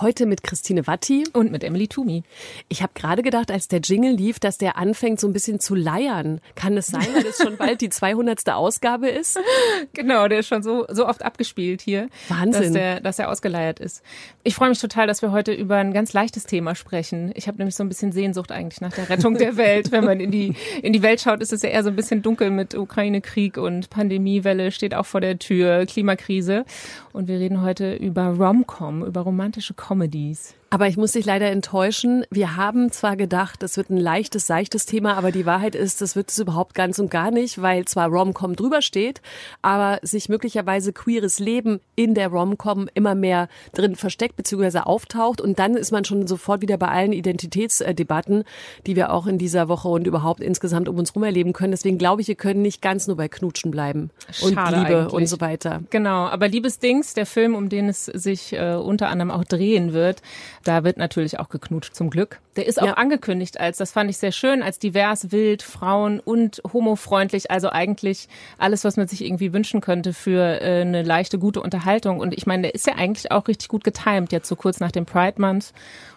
Heute mit Christine Watti und mit Emily Tumi. Ich habe gerade gedacht, als der Jingle lief, dass der anfängt so ein bisschen zu leiern. Kann es sein, weil es schon bald die 200. Ausgabe ist? Genau, der ist schon so, so oft abgespielt hier. Wahnsinn. Dass, der, dass er ausgeleiert ist. Ich freue mich total, dass wir heute über ein ganz leichtes Thema sprechen. Ich habe nämlich so ein bisschen Sehnsucht eigentlich nach der Rettung der Welt. Wenn man in die, in die Welt schaut, ist es ja eher so ein bisschen dunkel mit Ukraine-Krieg und Pandemiewelle steht auch vor der Tür, Klimakrise. Und wir reden heute über Rom-Com, über romantische Comedies. Aber ich muss dich leider enttäuschen. Wir haben zwar gedacht, es wird ein leichtes, seichtes Thema, aber die Wahrheit ist, das wird es überhaupt ganz und gar nicht, weil zwar Rom-Com drüber steht, aber sich möglicherweise queeres Leben in der Rom-Com immer mehr drin versteckt bzw. auftaucht und dann ist man schon sofort wieder bei allen Identitätsdebatten, die wir auch in dieser Woche und überhaupt insgesamt um uns herum erleben können. Deswegen glaube ich, wir können nicht ganz nur bei Knutschen bleiben und Schade Liebe eigentlich. und so weiter. Genau, aber Liebesdings, der Film, um den es sich äh, unter anderem auch drehen wird, da wird natürlich auch geknutscht, zum Glück. Der ist auch Ja. angekündigt als, das fand ich sehr schön, als divers, wild, Frauen und homofreundlich. Also eigentlich alles, was man sich irgendwie wünschen könnte für äh, eine leichte, gute Unterhaltung. Und ich meine, der ist ja eigentlich auch richtig gut getimt, jetzt so kurz nach dem Pride Month.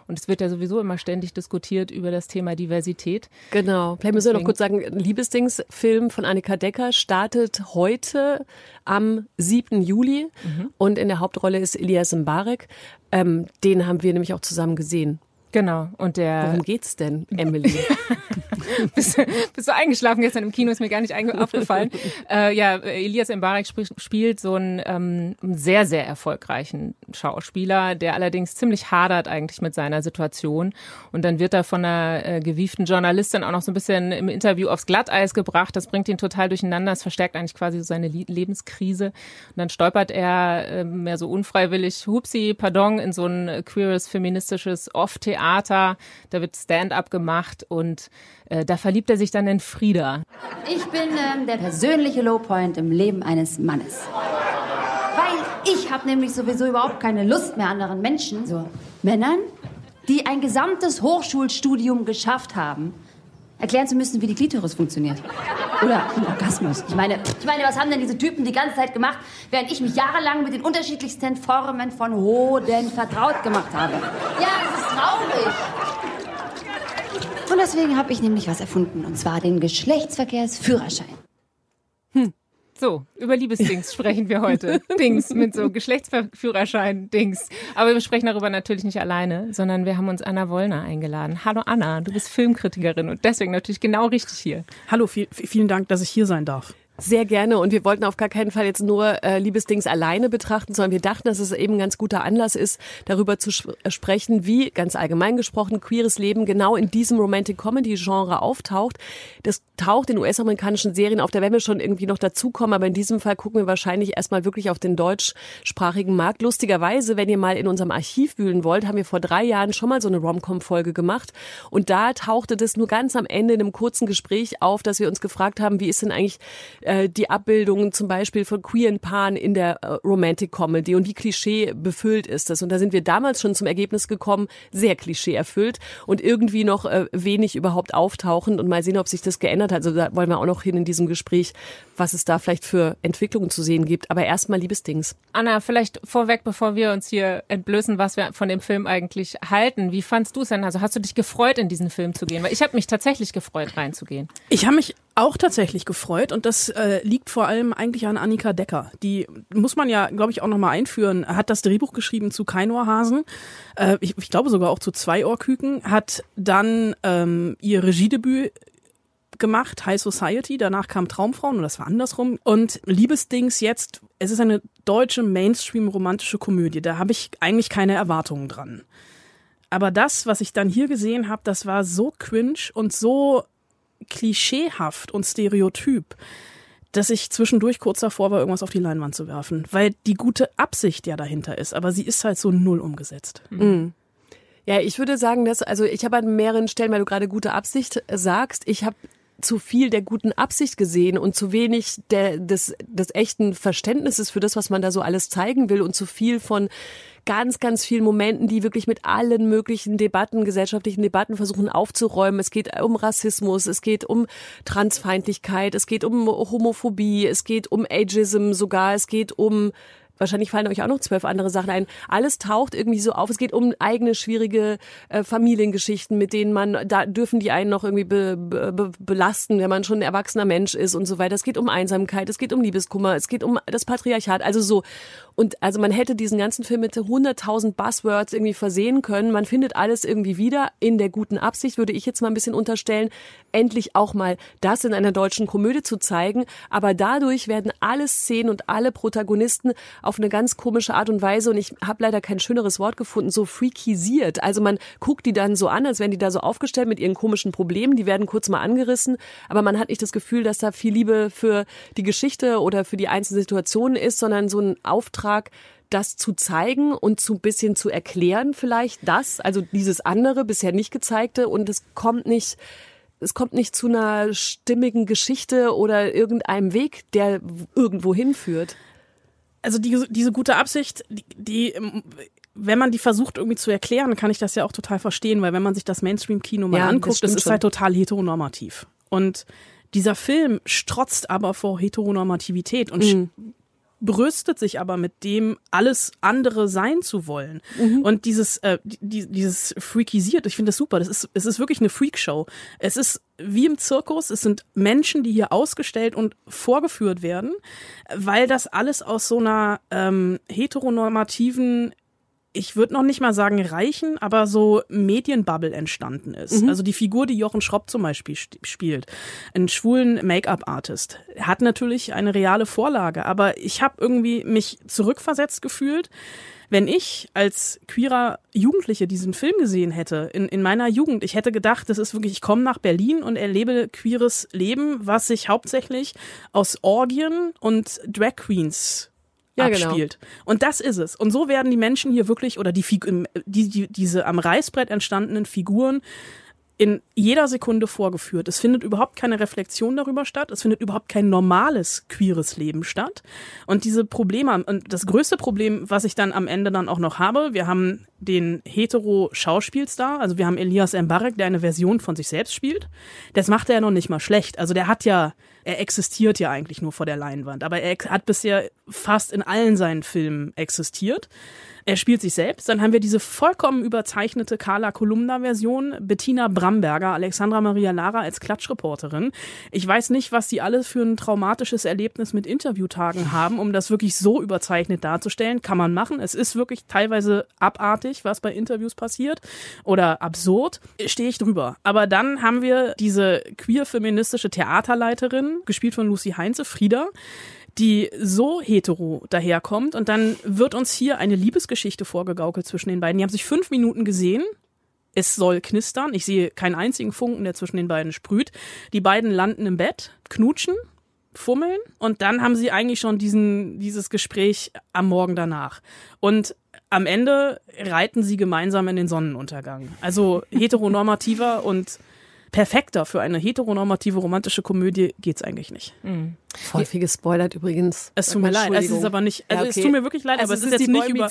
Und es wird ja sowieso immer ständig diskutiert über das Thema Diversität. Genau. Vielleicht müssen wir noch kurz sagen, Liebesdings-Film von Annika Decker startet heute am 7. Juli und in der Hauptrolle ist Elias Mbarek. Ähm, den haben wir nämlich auch zusammen gesehen. Genau. Und der Worum geht's denn, Emily? bist, bist du eingeschlafen gestern im Kino, ist mir gar nicht aufgefallen. äh, ja, Elias Mbarek sp spielt so einen ähm, sehr, sehr erfolgreichen Schauspieler, der allerdings ziemlich hadert eigentlich mit seiner Situation. Und dann wird er von einer äh, gewieften Journalistin auch noch so ein bisschen im Interview aufs Glatteis gebracht. Das bringt ihn total durcheinander. Das verstärkt eigentlich quasi so seine Lie- Lebenskrise. Und dann stolpert er äh, mehr so unfreiwillig, hupsi, pardon, in so ein queeres, feministisches Off-Theater. Da wird Stand-up gemacht und äh, da verliebt er sich dann in Frieda. Ich bin ähm, der persönliche Lowpoint im Leben eines Mannes. Weil ich habe nämlich sowieso überhaupt keine Lust mehr anderen Menschen, so Männern, die ein gesamtes Hochschulstudium geschafft haben, erklären zu müssen, wie die Klitoris funktioniert. Oder ein Orgasmus. Ich meine, ich meine, was haben denn diese Typen die ganze Zeit gemacht, während ich mich jahrelang mit den unterschiedlichsten Formen von Hoden vertraut gemacht habe? Ja, es ist traurig. Und deswegen habe ich nämlich was erfunden, und zwar den Geschlechtsverkehrsführerschein. So, über Liebesdings sprechen wir heute. Dings mit so Geschlechtsführerschein-Dings. Aber wir sprechen darüber natürlich nicht alleine, sondern wir haben uns Anna Wollner eingeladen. Hallo Anna, du bist Filmkritikerin und deswegen natürlich genau richtig hier. Hallo, viel, vielen Dank, dass ich hier sein darf. Sehr gerne. Und wir wollten auf gar keinen Fall jetzt nur äh, Liebesdings alleine betrachten, sondern wir dachten, dass es eben ein ganz guter Anlass ist, darüber zu äh, sprechen, wie ganz allgemein gesprochen queeres Leben genau in diesem Romantic Comedy Genre auftaucht. Das taucht in US-amerikanischen Serien auf, da werden wir schon irgendwie noch dazukommen, aber in diesem Fall gucken wir wahrscheinlich erstmal wirklich auf den deutschsprachigen Markt. Lustigerweise, wenn ihr mal in unserem Archiv wühlen wollt, haben wir vor drei Jahren schon mal so eine Rom-Com-Folge gemacht und da tauchte das nur ganz am Ende in einem kurzen Gespräch auf, dass wir uns gefragt haben, wie ist denn eigentlich äh, die Abbildungen zum Beispiel von queeren Paaren in der äh, Romantic Comedy und wie Klischee befüllt ist das. Und da sind wir damals schon zum Ergebnis gekommen, sehr Klischee erfüllt und irgendwie noch äh, wenig überhaupt auftauchend und mal sehen, ob sich das geändert hat. Also da wollen wir auch noch hin in diesem Gespräch, was es da vielleicht für Entwicklungen zu sehen gibt. Aber erstmal Liebesdings. Anna, vielleicht vorweg, bevor wir uns hier entblößen, was wir von dem Film eigentlich halten. Wie fandst du es denn? Also hast du dich gefreut, in diesen Film zu gehen? Weil ich habe mich tatsächlich gefreut, reinzugehen. Ich habe mich auch tatsächlich gefreut und das äh, liegt vor allem eigentlich an Annika Decker. Die muss man ja, glaube ich, auch nochmal einführen. Hat das Drehbuch geschrieben zu Keinohrhasen, äh, ich, ich glaube sogar auch zu Zweiohrküken, hat dann ähm, ihr Regiedebüt gemacht, High Society, danach kam Traumfrauen und das war andersrum. Und Liebesdings jetzt, es ist eine deutsche Mainstream-romantische Komödie, da habe ich eigentlich keine Erwartungen dran. Aber das, was ich dann hier gesehen habe, das war so cringe und so klischeehaft und stereotyp, dass ich zwischendurch kurz davor war, irgendwas auf die Leinwand zu werfen, weil die gute Absicht ja dahinter ist, aber sie ist halt so null umgesetzt. Ja, ich würde sagen, dass, also ich habe an mehreren Stellen, weil du gerade gute Absicht sagst, ich habe zu viel der guten Absicht gesehen und zu wenig der, des, des echten Verständnisses für das, was man da so alles zeigen will und zu viel von ganz, ganz vielen Momenten, die wirklich mit allen möglichen Debatten, gesellschaftlichen Debatten versuchen aufzuräumen. Es geht um Rassismus, es geht um Transfeindlichkeit, es geht um Homophobie, es geht um Ageism sogar, es geht um Wahrscheinlich fallen euch auch noch zwölf andere Sachen ein. Alles taucht irgendwie so auf. Es geht um eigene schwierige äh, Familiengeschichten, mit denen man, da dürfen die einen noch irgendwie be, be, belasten, wenn man schon ein erwachsener Mensch ist und so weiter. Es geht um Einsamkeit, es geht um Liebeskummer, es geht um das Patriarchat. Also so. Und also man hätte diesen ganzen Film mit 100.000 Buzzwords irgendwie versehen können. Man findet alles irgendwie wieder in der guten Absicht, würde ich jetzt mal ein bisschen unterstellen, endlich auch mal das in einer deutschen Komödie zu zeigen. Aber dadurch werden alle Szenen und alle Protagonisten auf eine ganz komische Art und Weise, und ich habe leider kein schöneres Wort gefunden, so freakisiert. Also man guckt die dann so an, als wären die da so aufgestellt mit ihren komischen Problemen, die werden kurz mal angerissen, aber man hat nicht das Gefühl, dass da viel Liebe für die Geschichte oder für die einzelnen Situationen ist, sondern so ein Auftrag, das zu zeigen und zu bisschen zu erklären vielleicht das, also dieses andere bisher nicht gezeigte und es kommt nicht es kommt nicht zu einer stimmigen Geschichte oder irgendeinem Weg, der irgendwo hinführt also die, diese gute Absicht, die, die, ähm, wenn man die versucht irgendwie zu erklären, kann ich das ja auch total verstehen, weil wenn man sich das Mainstream-Kino mal ja, anguckt, das, das ist schon. halt total heteronormativ. Und dieser Film strotzt aber vor Heteronormativität und mhm brüstet sich aber mit dem, alles andere sein zu wollen. Mhm. Und dieses, äh, die, dieses Freakisiert, ich finde das super. Das ist, es ist wirklich eine Freakshow. Es ist wie im Zirkus, es sind Menschen, die hier ausgestellt und vorgeführt werden, weil das alles aus so einer ähm, heteronormativen ich würde noch nicht mal sagen reichen, aber so Medienbubble entstanden ist. Mhm. Also die Figur, die Jochen Schropp zum Beispiel spielt, einen schwulen Make-up-Artist, hat natürlich eine reale Vorlage, aber ich habe irgendwie mich zurückversetzt gefühlt, wenn ich als queerer Jugendliche diesen Film gesehen hätte, in, in meiner Jugend, ich hätte gedacht, das ist wirklich, ich komme nach Berlin und erlebe queeres Leben, was sich hauptsächlich aus Orgien und Drag Queens ja, genau. abspielt. Genau. Und das ist es. Und so werden die Menschen hier wirklich, oder die, die, die, diese am Reißbrett entstandenen Figuren in jeder Sekunde vorgeführt. Es findet überhaupt keine Reflexion darüber statt. Es findet überhaupt kein normales queeres Leben statt. Und diese Probleme, und das größte Problem, was ich dann am Ende dann auch noch habe, wir haben den hetero-Schauspielstar, also wir haben Elias Mbarek, der eine Version von sich selbst spielt. Das macht er ja noch nicht mal schlecht. Also der hat ja er existiert ja eigentlich nur vor der Leinwand, aber er hat bisher fast in allen seinen Filmen existiert. Er spielt sich selbst. Dann haben wir diese vollkommen überzeichnete Carla Kolumna-Version. Bettina Bramberger, Alexandra Maria Lara als Klatschreporterin. Ich weiß nicht, was sie alle für ein traumatisches Erlebnis mit Interviewtagen haben, um das wirklich so überzeichnet darzustellen. Kann man machen. Es ist wirklich teilweise abartig, was bei Interviews passiert oder absurd. Stehe ich drüber. Aber dann haben wir diese queer-feministische Theaterleiterin, gespielt von Lucy Heinze, Frieda, die so hetero daherkommt und dann wird uns hier eine Liebesgeschichte vorgegaukelt zwischen den beiden. Die haben sich fünf Minuten gesehen. Es soll knistern. Ich sehe keinen einzigen Funken, der zwischen den beiden sprüht. Die beiden landen im Bett, knutschen, fummeln und dann haben sie eigentlich schon diesen, dieses Gespräch am Morgen danach. Und am Ende reiten sie gemeinsam in den Sonnenuntergang. Also heteronormativer und perfekter für eine heteronormative romantische Komödie geht's eigentlich nicht. Mhm. Voll viel gespoilert übrigens. Es tut mir leid, es ist aber nicht, also ja, okay. es tut mir wirklich leid, also aber es, ist, ist jetzt nicht über,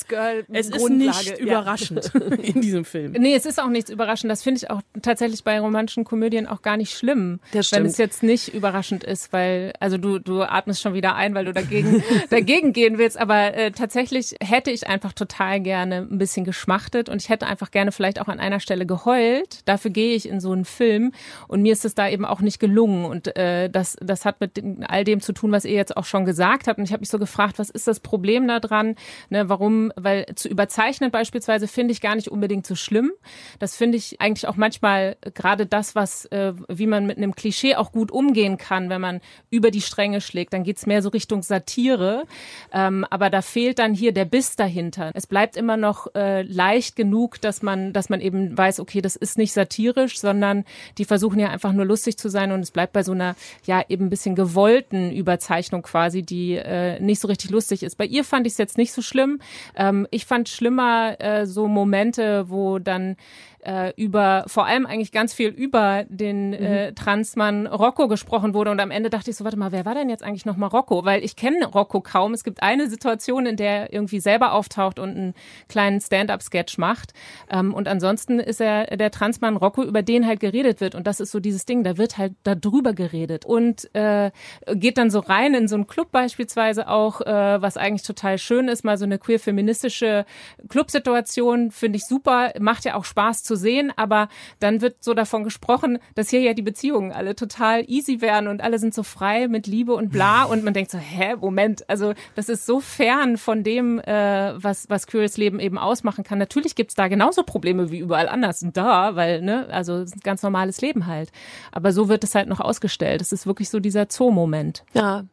es ist nicht ja. überraschend in diesem Film. Nee, es ist auch nichts überraschend. Das finde ich auch tatsächlich bei romantischen Komödien auch gar nicht schlimm, wenn es jetzt nicht überraschend ist, weil, also du, du atmest schon wieder ein, weil du dagegen, dagegen gehen willst, aber äh, tatsächlich hätte ich einfach total gerne ein bisschen geschmachtet und ich hätte einfach gerne vielleicht auch an einer Stelle geheult. Dafür gehe ich in so einen Film und mir ist es da eben auch nicht gelungen und äh, das, das hat mit all dem dem zu tun, was ihr jetzt auch schon gesagt habt. Und ich habe mich so gefragt, was ist das Problem daran? Ne, warum? Weil zu überzeichnen beispielsweise finde ich gar nicht unbedingt so schlimm. Das finde ich eigentlich auch manchmal gerade das, was, äh, wie man mit einem Klischee auch gut umgehen kann, wenn man über die Stränge schlägt. Dann geht's mehr so Richtung Satire. Ähm, aber da fehlt dann hier der Biss dahinter. Es bleibt immer noch äh, leicht genug, dass man, dass man eben weiß, okay, das ist nicht satirisch, sondern die versuchen ja einfach nur lustig zu sein und es bleibt bei so einer ja eben ein bisschen gewollten Überzeichnung quasi, die äh, nicht so richtig lustig ist. Bei ihr fand ich es jetzt nicht so schlimm. Ähm, ich fand schlimmer äh, so Momente, wo dann äh, über, vor allem eigentlich ganz viel über den mhm. äh, Transmann Rocco gesprochen wurde und am Ende dachte ich so, warte mal, wer war denn jetzt eigentlich nochmal Rocco? Weil ich kenne Rocco kaum. Es gibt eine Situation, in der er irgendwie selber auftaucht und einen kleinen Stand-up-Sketch macht ähm, und ansonsten ist er der Transmann Rocco, über den halt geredet wird und das ist so dieses Ding, da wird halt darüber geredet und äh, geht dann so rein in so einen Club beispielsweise auch, äh, was eigentlich total schön ist, mal so eine queer-feministische Clubsituation, finde ich super, macht ja auch Spaß zu sehen, aber dann wird so davon gesprochen, dass hier ja die Beziehungen alle total easy werden und alle sind so frei mit Liebe und bla und man denkt so, hä, Moment, also das ist so fern von dem, äh, was, was queeres Leben eben ausmachen kann. Natürlich gibt's da genauso Probleme wie überall anders und da, weil, ne, also ganz normales Leben halt. Aber so wird es halt noch ausgestellt. Es ist wirklich so dieser Zoo-Moment. Ja,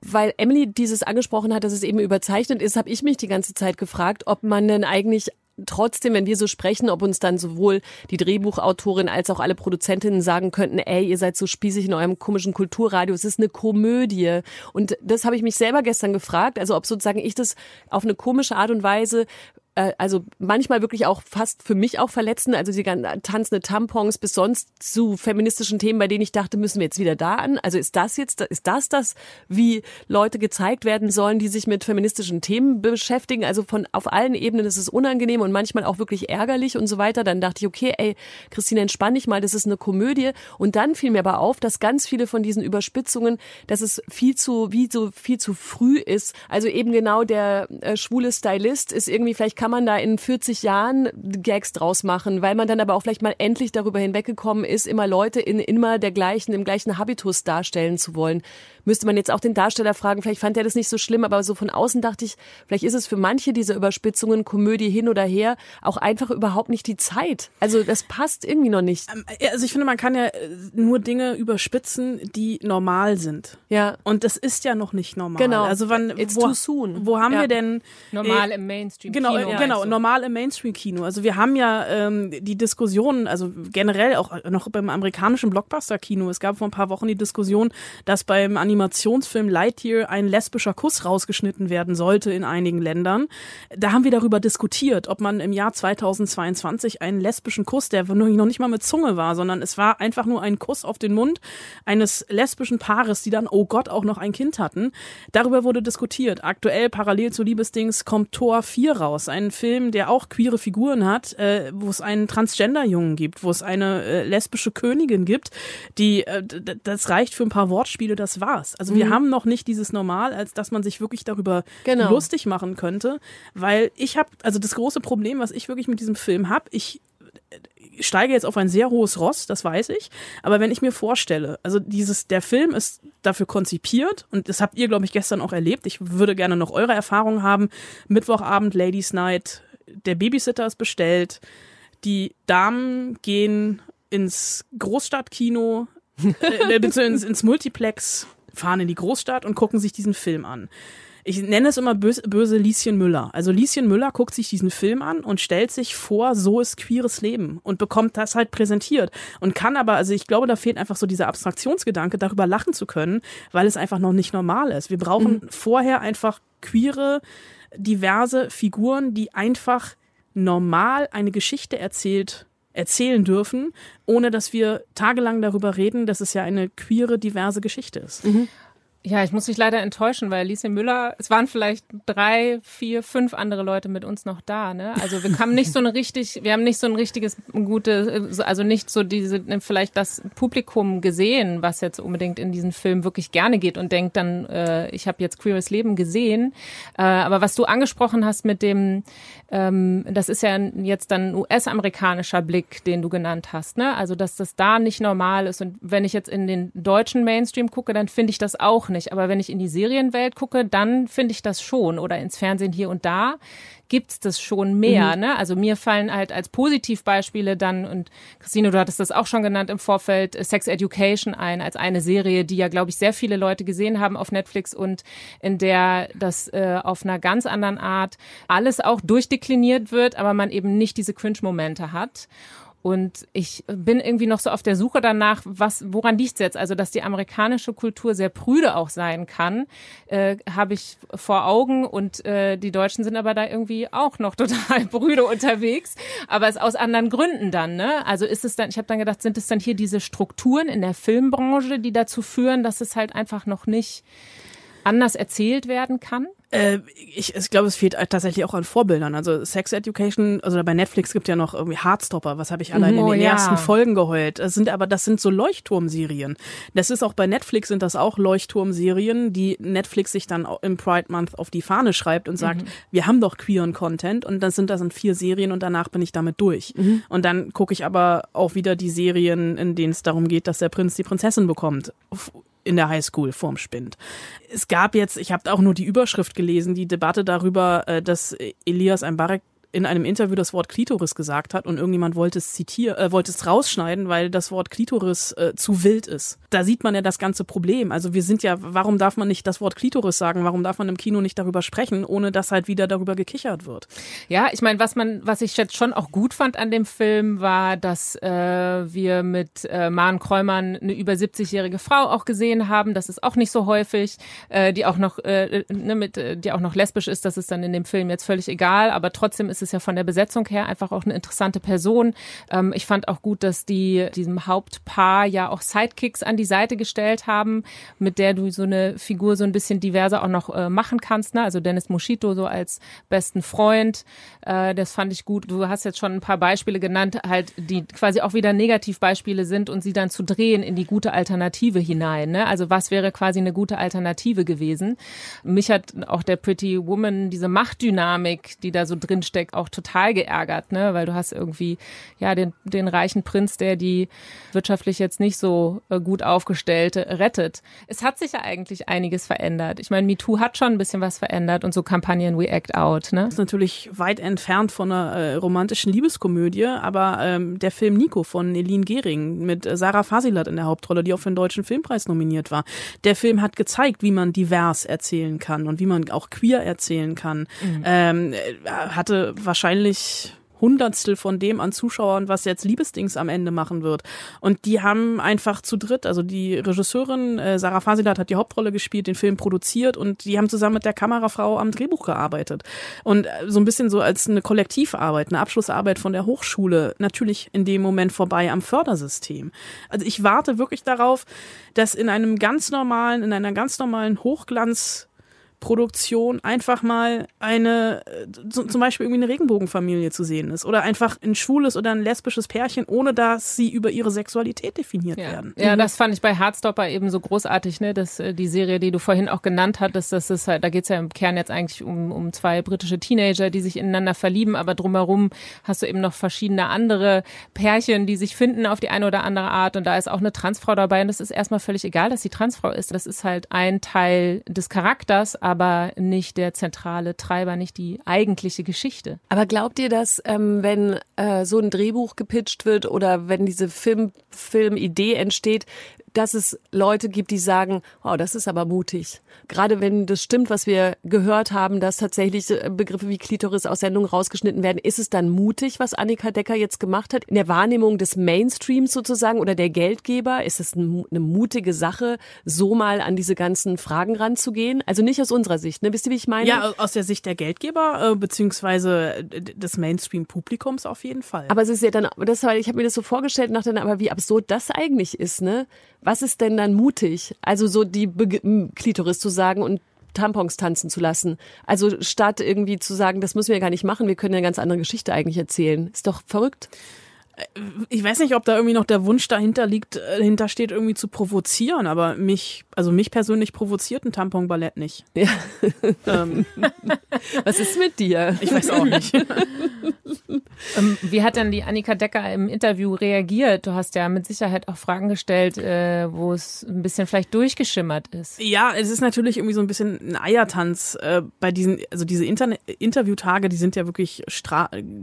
weil Emily dieses angesprochen hat, dass es eben überzeichnet ist, habe ich mich die ganze Zeit gefragt, ob man denn eigentlich trotzdem, wenn wir so sprechen, ob uns dann sowohl die Drehbuchautorin als auch alle Produzentinnen sagen könnten, ey, ihr seid so spießig in eurem komischen Kulturradio, es ist eine Komödie. Und das habe ich mich selber gestern gefragt, also ob sozusagen ich das auf eine komische Art und Weise äh, also manchmal wirklich auch fast für mich auch verletzend, also die tanzende Tampons bis sonst zu feministischen Themen, bei denen ich dachte, müssen wir jetzt wieder da an? Also ist das jetzt, ist das das, wie Leute gezeigt werden sollen, die sich mit feministischen Themen beschäftigen? Also von auf allen Ebenen ist es unangenehm und manchmal auch wirklich ärgerlich und so weiter. Dann dachte ich, okay, ey, Christine, entspann dich mal, das ist eine Komödie. Und dann fiel mir aber auf, dass ganz viele von diesen Überspitzungen, dass es viel zu, wie so viel zu früh ist. Also eben genau der äh, schwule Stylist ist irgendwie, vielleicht kann kann man da in 40 Jahren Gags draus machen, weil man dann aber auch vielleicht mal endlich darüber hinweggekommen ist, immer Leute in immer der gleichen, im gleichen Habitus darstellen zu wollen müsste man jetzt auch den Darsteller fragen, vielleicht fand er das nicht so schlimm, aber so von außen dachte ich, vielleicht ist es für manche dieser Überspitzungen, Komödie hin oder her, auch einfach überhaupt nicht die Zeit. Also das passt irgendwie noch nicht. Ähm, also ich finde, man kann ja äh, nur Dinge überspitzen, die normal sind. Ja. Und das ist ja noch nicht normal. Genau. Also wann, It's wo, too soon. wo haben ja. wir denn normal äh, im Mainstream Kino? Genau, genau, normal im Mainstream Kino. Also wir haben ja ähm, die Diskussionen, also generell auch noch beim amerikanischen Blockbuster Kino. Es gab vor ein paar Wochen die Diskussion, dass beim Animationsfilm Lightyear ein lesbischer Kuss rausgeschnitten werden sollte in einigen Ländern. Da haben wir darüber diskutiert, ob man im Jahr 2022 einen lesbischen Kuss, der noch nicht mal mit Zunge war, sondern es war einfach nur ein Kuss auf den Mund eines lesbischen Paares, die dann, oh Gott, auch noch ein Kind hatten. Darüber wurde diskutiert. Aktuell, parallel zu Liebesdings, kommt Tor 4 raus. Ein Film, der auch queere Figuren hat, äh, wo es einen Transgender-Jungen gibt, wo es eine äh, lesbische Königin gibt, die, äh, das reicht für ein paar Wortspiele, das war's. Also wir mhm. haben noch nicht dieses Normal, als dass man sich wirklich darüber genau. lustig machen könnte, weil ich habe, also das große Problem, was ich wirklich mit diesem Film habe, ich steige jetzt auf ein sehr hohes Ross, das weiß ich. Aber wenn ich mir vorstelle, also dieses, der Film ist dafür konzipiert und das habt ihr, glaube ich, gestern auch erlebt. Ich würde gerne noch eure Erfahrungen haben. Mittwochabend, Ladies Night, der Babysitter ist bestellt. Die Damen gehen ins Großstadtkino, äh, ins, ins Multiplex fahren in die Großstadt und gucken sich diesen Film an. Ich nenne es immer böse, böse Lieschen Müller. Also Lieschen Müller guckt sich diesen Film an und stellt sich vor, so ist queeres Leben und bekommt das halt präsentiert und kann aber, also ich glaube, da fehlt einfach so dieser Abstraktionsgedanke, darüber lachen zu können, weil es einfach noch nicht normal ist. Wir brauchen mhm. vorher einfach queere, diverse Figuren, die einfach normal eine Geschichte erzählt erzählen dürfen, ohne dass wir tagelang darüber reden, dass es ja eine queere, diverse Geschichte ist. Mhm. Ja, ich muss dich leider enttäuschen, weil Lise Müller, es waren vielleicht drei, vier, fünf andere Leute mit uns noch da, ne? Also wir haben nicht so eine richtig, wir haben nicht so ein richtiges gute, also nicht so diese, vielleicht das Publikum gesehen, was jetzt unbedingt in diesen Film wirklich gerne geht und denkt dann, äh, ich habe jetzt Queeres Leben gesehen. Äh, aber was du angesprochen hast mit dem, ähm, das ist ja jetzt dann US-amerikanischer Blick, den du genannt hast, ne? Also dass das da nicht normal ist. Und wenn ich jetzt in den deutschen Mainstream gucke, dann finde ich das auch nicht. Aber wenn ich in die Serienwelt gucke, dann finde ich das schon. Oder ins Fernsehen hier und da gibt's das schon mehr. Mhm. Ne? Also mir fallen halt als Positivbeispiele dann, und Christine, du hattest das auch schon genannt im Vorfeld, Sex Education ein, als eine Serie, die ja, glaube ich, sehr viele Leute gesehen haben auf Netflix und in der das äh, auf einer ganz anderen Art alles auch durchdekliniert wird, aber man eben nicht diese Cringe-Momente hat. Und ich bin irgendwie noch so auf der Suche danach, was, woran liegt's jetzt? Also, dass die amerikanische Kultur sehr prüde auch sein kann, äh, habe ich vor Augen und äh, die Deutschen sind aber da irgendwie auch noch total prüde unterwegs, aber es aus anderen Gründen dann. Ne? Also ist es dann, ich habe dann gedacht, sind es dann hier diese Strukturen in der Filmbranche, die dazu führen, dass es halt einfach noch nicht anders erzählt werden kann? Äh, ich, ich glaube, es fehlt tatsächlich auch an Vorbildern. Also Sex Education, also bei Netflix gibt ja noch irgendwie Hardstopper, was habe ich allein Oh, in den ja. ersten Folgen geheult. Das sind aber das sind so Leuchtturmserien. Das ist auch bei Netflix sind das auch Leuchtturmserien, die Netflix sich dann im Pride Month auf die Fahne schreibt und sagt, wir haben doch queeren Content und dann sind das in vier Serien und danach bin ich damit durch. Und dann gucke ich aber auch wieder die Serien, in denen es darum geht, dass der Prinz die Prinzessin bekommt in der Highschool vorm Spind. Es gab jetzt, ich habe auch nur die Überschrift gelesen, die Debatte darüber, äh, dass Elias Mbarek in einem Interview das Wort Klitoris gesagt hat und irgendjemand wollte es zitieren, äh, wollte es rausschneiden, weil das Wort Klitoris äh, zu wild ist. Da sieht man ja das ganze Problem. Also wir sind ja, warum darf man nicht das Wort Klitoris sagen? Warum darf man im Kino nicht darüber sprechen, ohne dass halt wieder darüber gekichert wird? Ja, ich meine, was man, was ich jetzt schon auch gut fand an dem Film, war, dass äh, wir mit äh, Maren Kräumann eine über 70-jährige Frau auch gesehen haben. Das ist auch nicht so häufig, äh, die auch noch, äh, ne, mit, äh, die auch noch lesbisch ist. Das ist dann in dem Film jetzt völlig egal. Aber trotzdem ist es ja von der Besetzung her einfach auch eine interessante Person. Ähm, ich fand auch gut, dass die diesem Hauptpaar ja auch Sidekicks an die Seite gestellt haben, mit der du so eine Figur so ein bisschen diverser auch noch äh, machen kannst. Ne? Also Dennis Moschito so als besten Freund. Äh, das fand ich gut. Du hast jetzt schon ein paar Beispiele genannt, halt, die quasi auch wieder Negativbeispiele sind und sie dann zu drehen in die gute Alternative hinein. Ne? Also was wäre quasi eine gute Alternative gewesen? Mich hat auch der Pretty Woman, diese Machtdynamik, die da so drin auch total geärgert, ne? Weil du hast irgendwie ja den, den reichen Prinz, der die wirtschaftlich jetzt nicht so äh, gut aufgestellte rettet. Es hat sich ja eigentlich einiges verändert. Ich meine, MeToo hat schon ein bisschen was verändert und so Kampagnen We Act Out, ne? Das ist natürlich weit entfernt von einer äh, romantischen Liebeskomödie, aber ähm, der Film Nico von Eline Gehring mit äh, Sarah Fasilat in der Hauptrolle, die auch für den Deutschen Filmpreis nominiert war. Der Film hat gezeigt, wie man divers erzählen kann und wie man auch queer erzählen kann. Ähm, äh, hatte wahrscheinlich Hundertstel von dem an Zuschauern, was jetzt Liebesdings am Ende machen wird. Und die haben einfach zu dritt, also die Regisseurin äh, Sarah Fasilat hat die Hauptrolle gespielt, den Film produziert und die haben zusammen mit der Kamerafrau am Drehbuch gearbeitet. Und äh, so ein bisschen so als eine Kollektivarbeit, eine Abschlussarbeit von der Hochschule, natürlich in dem Moment vorbei am Fördersystem. Also ich warte wirklich darauf, dass in einem ganz normalen, in einer ganz normalen Hochglanz Produktion einfach mal eine, äh, zum Beispiel irgendwie eine Regenbogenfamilie zu sehen ist. Oder einfach ein schwules oder ein lesbisches Pärchen, ohne dass sie über ihre Sexualität definiert Ja. werden. ja, das fand ich bei Hardstopper eben so großartig, ne? Dass äh, die Serie, die du vorhin auch genannt hattest, das ist halt, da geht's ja im Kern jetzt eigentlich um, um zwei britische Teenager, die sich ineinander verlieben, aber drumherum hast du eben noch verschiedene andere Pärchen, die sich finden auf die eine oder andere Art und da ist auch eine Transfrau dabei und das ist erstmal völlig egal, dass sie Transfrau ist. Das ist halt ein Teil des Charakters, aber nicht der zentrale Treiber, nicht die eigentliche Geschichte. Aber glaubt ihr, dass ähm, wenn äh, so ein Drehbuch gepitcht wird oder wenn diese Film, Filmidee entsteht, dass es Leute gibt, die sagen, oh, das ist aber mutig. Gerade wenn das stimmt, was wir gehört haben, dass tatsächlich äh, Begriffe wie Klitoris aus Sendungen rausgeschnitten werden, ist es dann mutig, was Annika Decker jetzt gemacht hat? In der Wahrnehmung des Mainstreams sozusagen oder der Geldgeber, ist es ein, eine mutige Sache, so mal an diese ganzen Fragen ranzugehen? Also nicht aus unserer Sicht, ne? Wisst ihr, wie ich meine? Ja, aus der Sicht der Geldgeber, äh, beziehungsweise äh, des Mainstream-Publikums auf jeden Fall. Aber es ist ja dann, das ich habe mir das so vorgestellt, nach dann, aber wie absurd das eigentlich ist, ne? Was ist denn dann mutig? Also so die Be Klitoris zu sagen und Tampons tanzen zu lassen. Also statt irgendwie zu sagen, das müssen wir gar nicht machen, wir können eine ganz andere Geschichte eigentlich erzählen. Ist doch verrückt. Ich weiß nicht, ob da irgendwie noch der Wunsch dahinter liegt, äh, dahinter steht, irgendwie zu provozieren, aber mich, also mich persönlich provoziert ein Tamponballett nicht. Ja. Ähm, Was ist mit dir? ich weiß auch nicht. Ähm, wie hat denn die Annika Decker im Interview reagiert? Du hast ja mit Sicherheit auch Fragen gestellt, äh, wo es ein bisschen vielleicht durchgeschimmert ist. Ja, es ist natürlich irgendwie so ein bisschen ein Eiertanz äh, bei diesen, also diese Interne Interviewtage, die sind ja wirklich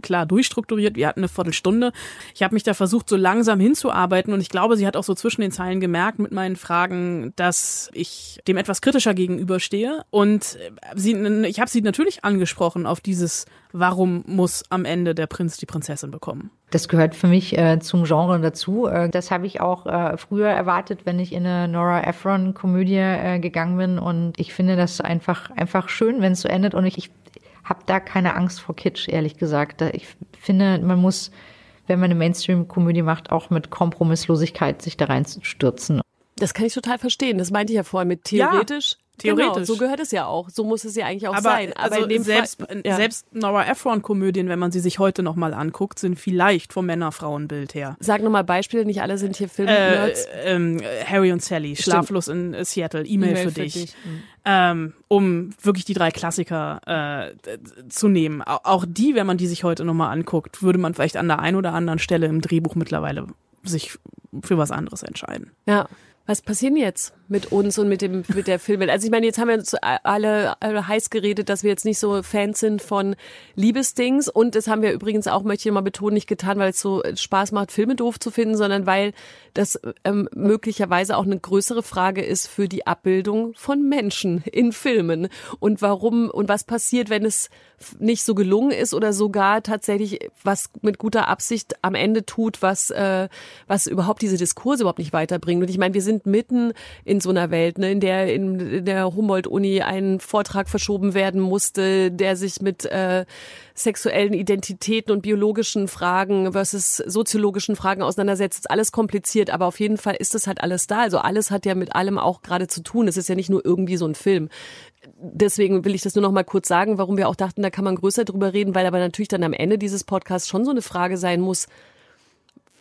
klar durchstrukturiert. Wir hatten eine Viertelstunde. Ich habe mich da versucht, so langsam hinzuarbeiten und ich glaube, sie hat auch so zwischen den Zeilen gemerkt mit meinen Fragen, dass ich dem etwas kritischer gegenüberstehe. Und sie, ich habe sie natürlich angesprochen auf dieses, warum muss am Ende der Prinz die Prinzessin bekommen? Das gehört für mich äh, zum Genre dazu. Äh, das habe ich auch äh, früher erwartet, wenn ich in eine Nora Ephron-Komödie äh, gegangen bin. Und ich finde das einfach, einfach schön, wenn es so endet. Und ich, ich habe da keine Angst vor Kitsch, ehrlich gesagt. Ich finde, man muss, wenn man eine Mainstream-Komödie macht, auch mit Kompromisslosigkeit sich da reinstürzen. Das kann ich total verstehen. Das meinte ich ja vorhin mit theoretisch. Ja. Theoretisch. Genau, so gehört es ja auch. So muss es ja eigentlich auch aber, sein. Aber also selbst, Fall, ja. selbst Nora Ephron-Komödien, wenn man sie sich heute nochmal anguckt, sind vielleicht vom Männer-Frauen-Bild her. Sag nochmal Beispiele, nicht alle sind hier Film-Nerds. Äh, ähm, Harry und Sally, Stimmt. Schlaflos in Seattle, E-Mail, e für, für, dich. dich. Mhm. Ähm, um wirklich die drei Klassiker äh, zu nehmen. Auch die, wenn man die sich heute nochmal anguckt, würde man vielleicht an der einen oder anderen Stelle im Drehbuch mittlerweile sich für was anderes entscheiden. Ja. Was passiert jetzt mit uns und mit dem mit der Filmwelt? Also ich meine, jetzt haben wir uns alle, alle heiß geredet, dass wir jetzt nicht so Fans sind von Liebesdings und das haben wir übrigens auch, möchte ich mal betonen, nicht getan, weil es so Spaß macht, Filme doof zu finden, sondern weil das ähm, möglicherweise auch eine größere Frage ist für die Abbildung von Menschen in Filmen und warum und was passiert, wenn es nicht so gelungen ist oder sogar tatsächlich was mit guter Absicht am Ende tut, was äh, was überhaupt diese Diskurse überhaupt nicht weiterbringt. Und ich meine, wir sind mitten in so einer Welt, ne, in der in der Humboldt-Uni ein Vortrag verschoben werden musste, der sich mit äh, sexuellen Identitäten und biologischen Fragen versus soziologischen Fragen auseinandersetzt. Ist alles kompliziert, aber auf jeden Fall ist das halt alles da. Also alles hat ja mit allem auch gerade zu tun. Es ist ja nicht nur irgendwie so ein Film deswegen will ich das nur noch mal kurz sagen, warum wir auch dachten, da kann man größer drüber reden, weil aber natürlich dann am Ende dieses Podcasts schon so eine Frage sein muss,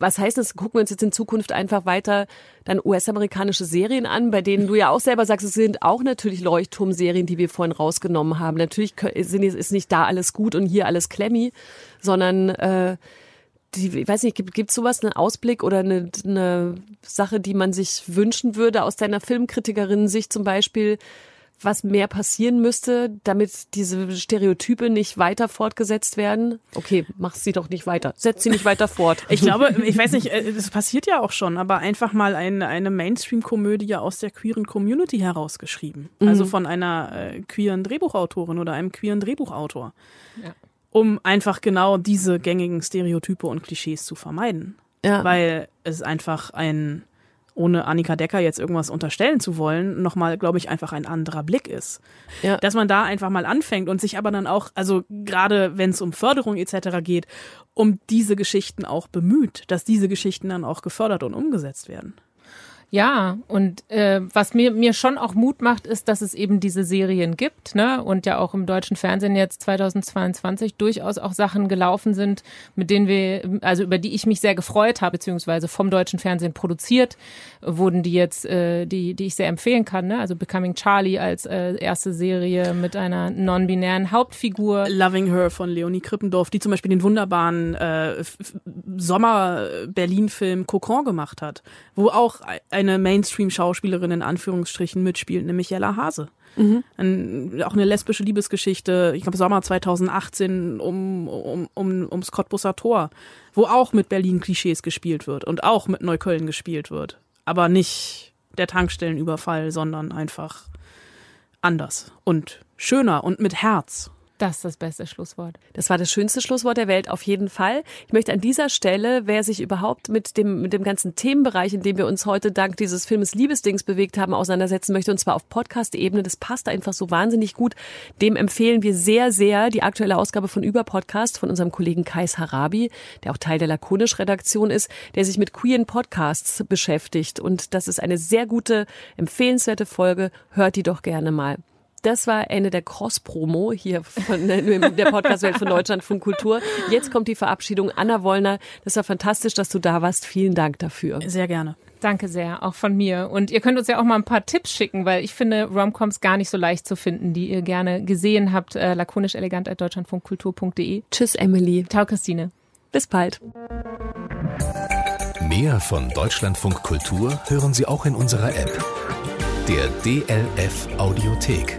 was heißt das? Gucken wir uns jetzt in Zukunft einfach weiter dann US-amerikanische Serien an, bei denen du ja auch selber sagst, es sind auch natürlich Leuchtturmserien, die wir vorhin rausgenommen haben. Natürlich ist nicht da alles gut und hier alles klemmi, sondern äh, die, ich weiß nicht, gibt es sowas, einen Ausblick oder eine, eine Sache, die man sich wünschen würde aus deiner Filmkritikerin-Sicht zum Beispiel, was mehr passieren müsste, damit diese Stereotype nicht weiter fortgesetzt werden? Okay, mach sie doch nicht weiter. Setz sie nicht weiter fort. Ich glaube, ich weiß nicht, es passiert ja auch schon, aber einfach mal ein, eine Mainstream-Komödie aus der queeren Community herausgeschrieben. Mhm. Also von einer äh, queeren Drehbuchautorin oder einem queeren Drehbuchautor. Ja. Um einfach genau diese gängigen Stereotype und Klischees zu vermeiden. Ja. Weil es einfach ein ohne Annika Decker jetzt irgendwas unterstellen zu wollen, nochmal, glaube ich, einfach ein anderer Blick ist. Ja. Dass man da einfach mal anfängt und sich aber dann auch, also gerade wenn es um Förderung etc. geht, um diese Geschichten auch bemüht, dass diese Geschichten dann auch gefördert und umgesetzt werden. Ja, und äh, was mir, mir schon auch Mut macht, ist, dass es eben diese Serien gibt, ne? Und ja auch im deutschen Fernsehen jetzt 2022 durchaus auch Sachen gelaufen sind, mit denen wir, also über die ich mich sehr gefreut habe, beziehungsweise vom deutschen Fernsehen produziert, wurden die jetzt, äh, die, die ich sehr empfehlen kann, ne? Also Becoming Charlie als äh, erste Serie mit einer non-binären Hauptfigur. Loving Her von Leonie Krippendorf, die zum Beispiel den wunderbaren äh, Sommer-Berlin-Film Cocon gemacht hat, wo auch ein eine Mainstream-Schauspielerin in Anführungsstrichen mitspielt, nämlich Jella Hase. Mhm. Ein, auch eine lesbische Liebesgeschichte, ich glaube Sommer 2018 um, um, um, ums Cottbusser Tor, wo auch mit Berlin-Klischees gespielt wird und auch mit Neukölln gespielt wird. Aber nicht der Tankstellenüberfall, sondern einfach anders und schöner und mit Herz. Das ist das beste Schlusswort. Das war das schönste Schlusswort der Welt, auf jeden Fall. Ich möchte an dieser Stelle, wer sich überhaupt mit dem, mit dem ganzen Themenbereich, in dem wir uns heute dank dieses Filmes Liebesdings bewegt haben, auseinandersetzen möchte, und zwar auf Podcast-Ebene, das passt einfach so wahnsinnig gut, dem empfehlen wir sehr, sehr die aktuelle Ausgabe von Überpodcast von unserem Kollegen Kais Harabi, der auch Teil der Lakonisch-Redaktion ist, der sich mit queeren Podcasts beschäftigt. Und das ist eine sehr gute, empfehlenswerte Folge. Hört die doch gerne mal. Das war Ende der Cross-Promo hier von der Podcast-Welt von Deutschland von Kultur. Jetzt kommt die Verabschiedung. Anna Wollner, das war fantastisch, dass du da warst. Vielen Dank dafür. Sehr gerne. Danke sehr, auch von mir. Und ihr könnt uns ja auch mal ein paar Tipps schicken, weil ich finde Romcoms gar nicht so leicht zu finden, die ihr gerne gesehen habt. Äh, lakonisch elegant at deutschlandfunkkultur.de. Tschüss, Emily. Ciao, Christine. Bis bald. Mehr von Deutschlandfunk Kultur hören Sie auch in unserer App, der DLF Audiothek.